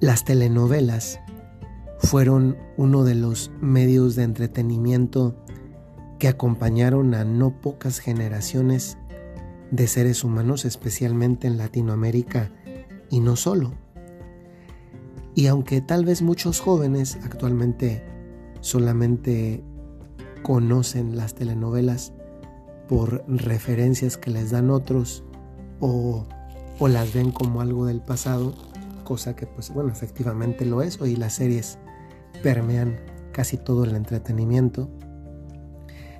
Las telenovelas fueron uno de los medios de entretenimiento que acompañaron a no pocas generaciones de seres humanos, especialmente en Latinoamérica y no solo. Y aunque tal vez muchos jóvenes actualmente solamente conocen las telenovelas por referencias que les dan otros o, las ven como algo del pasado, cosa que pues bueno, efectivamente lo es, hoy las series permean casi todo el entretenimiento.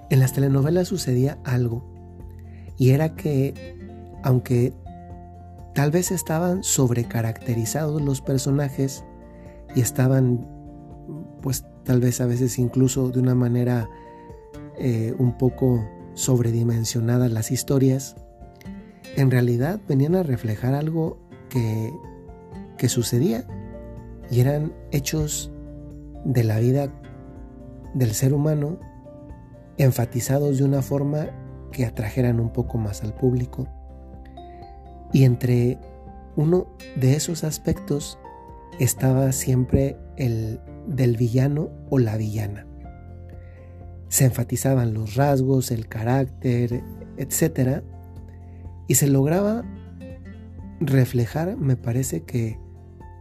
En las telenovelas sucedía algo y era que aunque tal vez estaban sobrecaracterizados los personajes y estaban pues tal vez a veces incluso de una manera eh, un poco sobredimensionadas las historias, en realidad venían a reflejar algo que, que sucedía y eran hechos de la vida del ser humano enfatizados de una forma que atrajeran un poco más al público. Y entre uno de esos aspectos estaba siempre el del villano o la villana. Se enfatizaban los rasgos, el carácter, etc. Y se lograba reflejar, me parece que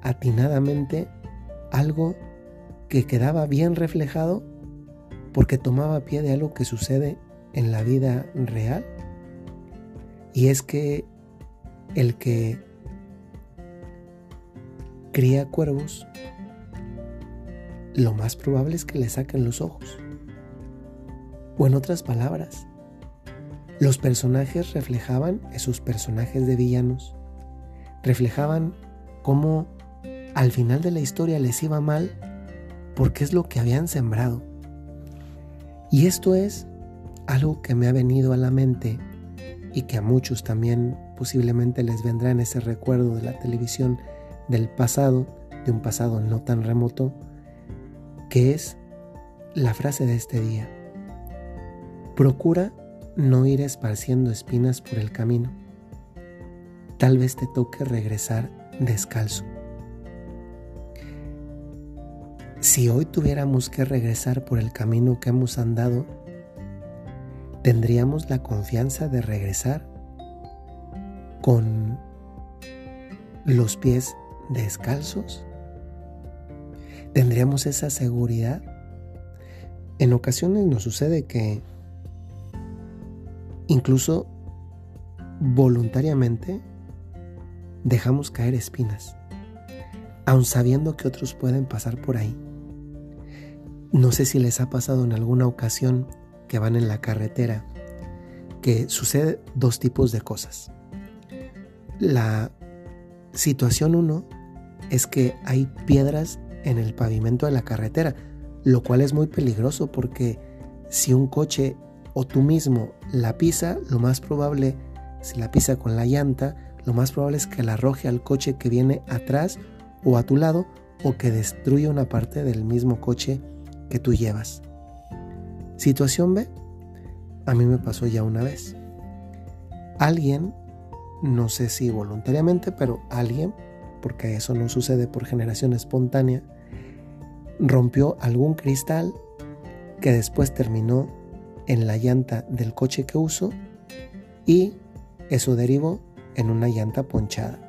atinadamente, algo que quedaba bien reflejado porque tomaba pie de algo que sucede en la vida real. Y es que el que cría cuervos, lo más probable es que le saquen los ojos. O en otras palabras, los personajes reflejaban, esos personajes de villanos, reflejaban cómo al final de la historia les iba mal porque es lo que habían sembrado. Y esto es algo que me ha venido a la mente y que a muchos también posiblemente les vendrá en ese recuerdo de la televisión del pasado, de un pasado no tan remoto, que es la frase de este día. Procura no ir esparciendo espinas por el camino. Tal vez te toque regresar descalzo. Si hoy tuviéramos que regresar por el camino que hemos andado, ¿tendríamos la confianza de regresar con los pies descalzos? ¿Tendríamos esa seguridad? En ocasiones nos sucede que incluso voluntariamente dejamos caer espinas, aun sabiendo que otros pueden pasar por ahí. No sé si les ha pasado en alguna ocasión que van en la carretera que sucede dos tipos de cosas. La situación uno es que hay piedras en el pavimento de la carretera, lo cual es muy peligroso porque si un coche o tú mismo la pisa, lo más probable, si la pisa con la llanta, lo más probable es que la arroje al coche que viene atrás o a tu lado o que destruya una parte del mismo coche que tú llevas. Situación B, a mí me pasó ya una vez. Alguien, no sé si voluntariamente, pero alguien, porque eso no sucede por generación espontánea, rompió algún cristal que después terminó en la llanta del coche que uso y eso derivó en una llanta ponchada.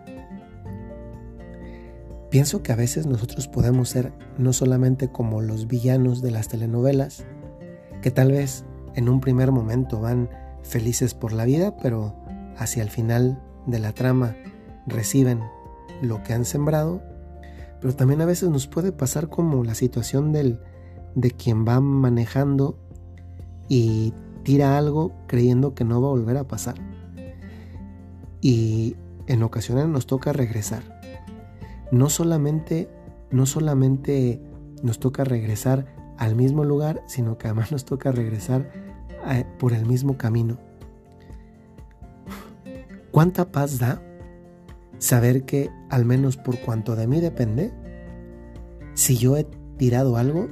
Pienso que a veces nosotros podemos ser no solamente como los villanos de las telenovelas, que tal vez en un primer momento van felices por la vida, pero hacia el final de la trama reciben lo que han sembrado, pero también a veces nos puede pasar como la situación del, de quien va manejando y tira algo creyendo que no va a volver a pasar. Y en ocasiones nos toca regresar no solamente, no solamente nos toca regresar al mismo lugar, sino que además nos toca regresar eh, por el mismo camino. ¿Cuánta paz da saber que, al menos por cuanto de mí depende, si yo he tirado algo,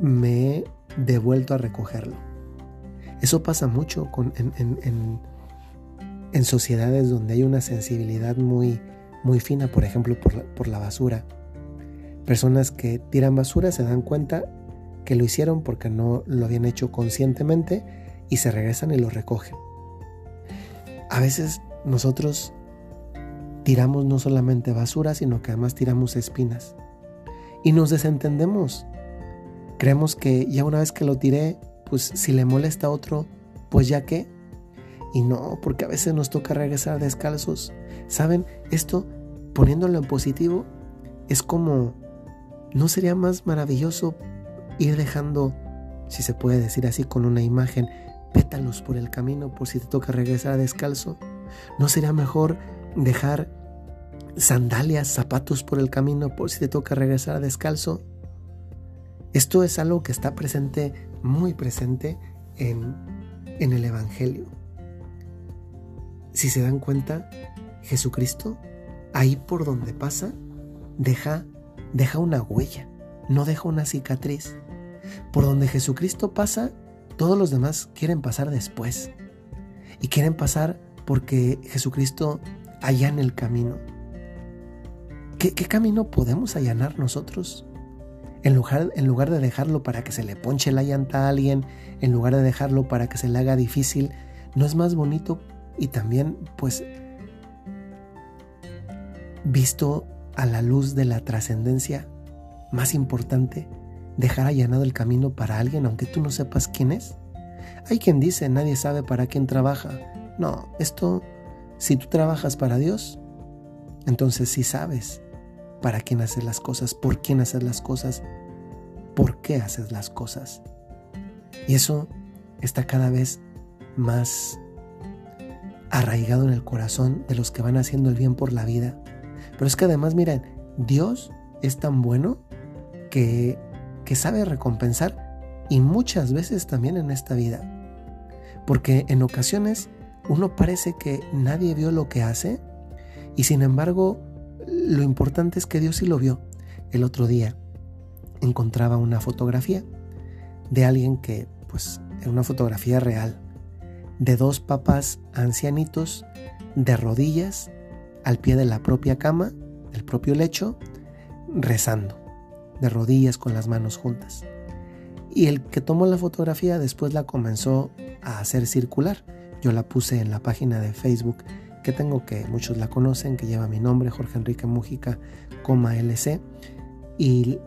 me he devuelto a recogerlo? Eso pasa mucho en, en sociedades donde hay una sensibilidad muy, muy fina, por ejemplo, por la, por la basura. Personas que tiran basura se dan cuenta que lo hicieron porque no lo habían hecho conscientemente y se regresan y lo recogen. A veces nosotros tiramos no solamente basura, sino que además tiramos espinas. Y nos desentendemos. Creemos que ya una vez que lo tiré, pues si le molesta a otro, pues ya qué. Y no, porque a veces nos toca regresar descalzos. ¿Saben? Esto, poniéndolo en positivo, es como, ¿no sería más maravilloso ir dejando, si se puede decir así con una imagen, pétalos por el camino por si te toca regresar descalzo? ¿No sería mejor dejar sandalias, zapatos por el camino por si te toca regresar descalzo? Esto es algo que está presente, muy presente en, en el Evangelio. Si se dan cuenta, Jesucristo, ahí por donde pasa, deja, deja una huella, no deja una cicatriz. Por donde Jesucristo pasa, todos los demás quieren pasar después. Y quieren pasar porque Jesucristo allana el camino. ¿Qué, ¿Qué, camino podemos allanar nosotros? En lugar, en lugar de dejarlo para que se le ponche la llanta a alguien, en lugar de dejarlo para que se le haga difícil, ¿no es más bonito y también, pues, visto a la luz de la trascendencia más importante, dejar allanado el camino para alguien aunque tú no sepas quién es? Hay quien dice, nadie sabe para quién trabaja. No, esto, si tú trabajas para Dios, entonces sí sabes para quién haces las cosas, por quién haces las cosas, por qué haces las cosas. Y eso está cada vez más arraigado en el corazón de los que van haciendo el bien por la vida. Pero es que además, miren, Dios es tan bueno que que sabe recompensar y muchas veces también en esta vida. Porque en ocasiones uno parece que nadie vio lo que hace y sin embargo lo importante es que Dios sí lo vio. El otro día encontraba una fotografía de alguien que pues era una fotografía real de dos papás ancianitos de rodillas al pie de la propia cama, del propio lecho, rezando de rodillas con las manos juntas. Y el que tomó la fotografía después la comenzó a hacer circular. Yo la puse en la página de Facebook que tengo que muchos la conocen, que lleva mi nombre, Jorge Enrique Mújica, LC. Y,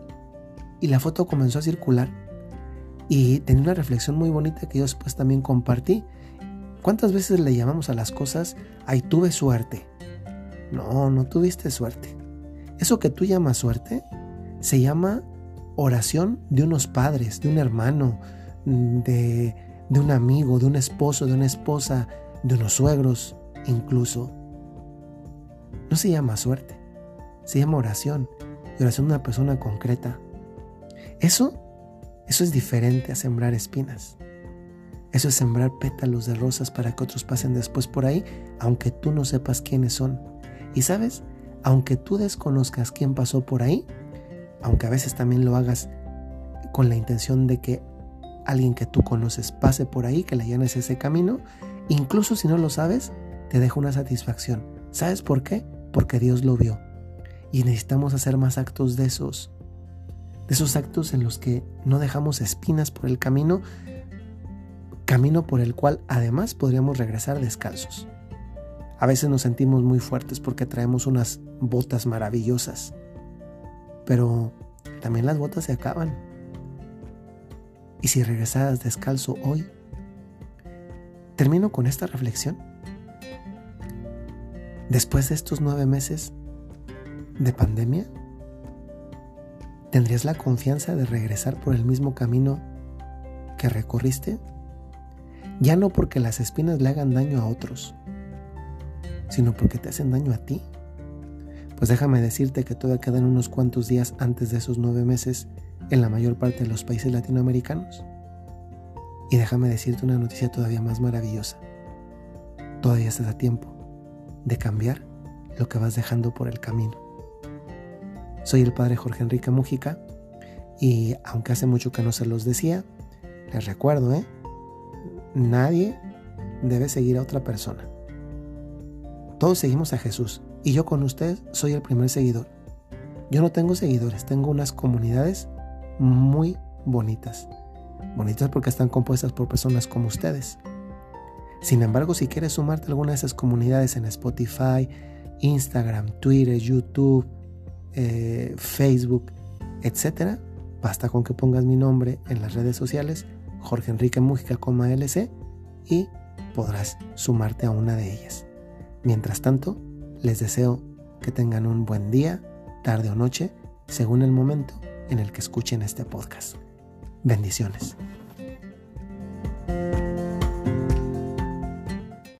y la foto comenzó a circular y tenía una reflexión muy bonita que yo después también compartí. ¿Cuántas veces le llamamos a las cosas, ay, tuve suerte? No, no tuviste suerte. Eso que tú llamas suerte se llama oración de unos padres, de un hermano, de, de un amigo, de un esposo, de una esposa, de unos suegros incluso. No se llama suerte, se llama oración y oración de una persona concreta. Eso, eso es diferente a sembrar espinas. Eso es sembrar pétalos de rosas para que otros pasen después por ahí, aunque tú no sepas quiénes son. Y sabes, aunque tú desconozcas quién pasó por ahí, aunque a veces también lo hagas con la intención de que alguien que tú conoces pase por ahí, que le allanes ese camino, incluso si no lo sabes, te deja una satisfacción. ¿Sabes por qué? Porque Dios lo vio. Y necesitamos hacer más actos de esos. De esos actos en los que no dejamos espinas por el camino, camino por el cual además podríamos regresar descalzos. A veces nos sentimos muy fuertes porque traemos unas botas maravillosas pero también las botas se acaban. Y si regresaras descalzo hoy, termino con esta reflexión. Después de estos nueve meses de pandemia, ¿tendrías la confianza de regresar por el mismo camino que recorriste? Ya no porque las espinas le hagan daño a otros, sino porque te hacen daño a ti. Pues déjame decirte que todavía quedan unos cuantos días antes de esos nueve meses en la mayor parte de los países latinoamericanos. Y déjame decirte una noticia todavía más maravillosa. Todavía estás a tiempo de cambiar lo que vas dejando por el camino. Soy el padre Jorge Enrique Mújica y aunque hace mucho que no se los decía, les recuerdo, ¿eh? Nadie debe seguir a otra persona. Todos seguimos a Jesús Y yo con ustedes soy el primer seguidor. Yo no tengo seguidores, tengo unas comunidades muy bonitas. Bonitas porque están compuestas por personas como ustedes. Sin embargo, si quieres sumarte a alguna de esas comunidades en Spotify, Instagram, Twitter, YouTube, eh, Facebook, etc., basta con que pongas mi nombre en las redes sociales, Jorge Enrique Mújica, LC, y podrás sumarte a una de ellas. Mientras tanto, les deseo que tengan un buen día, tarde o noche, según el momento en el que escuchen este podcast. Bendiciones.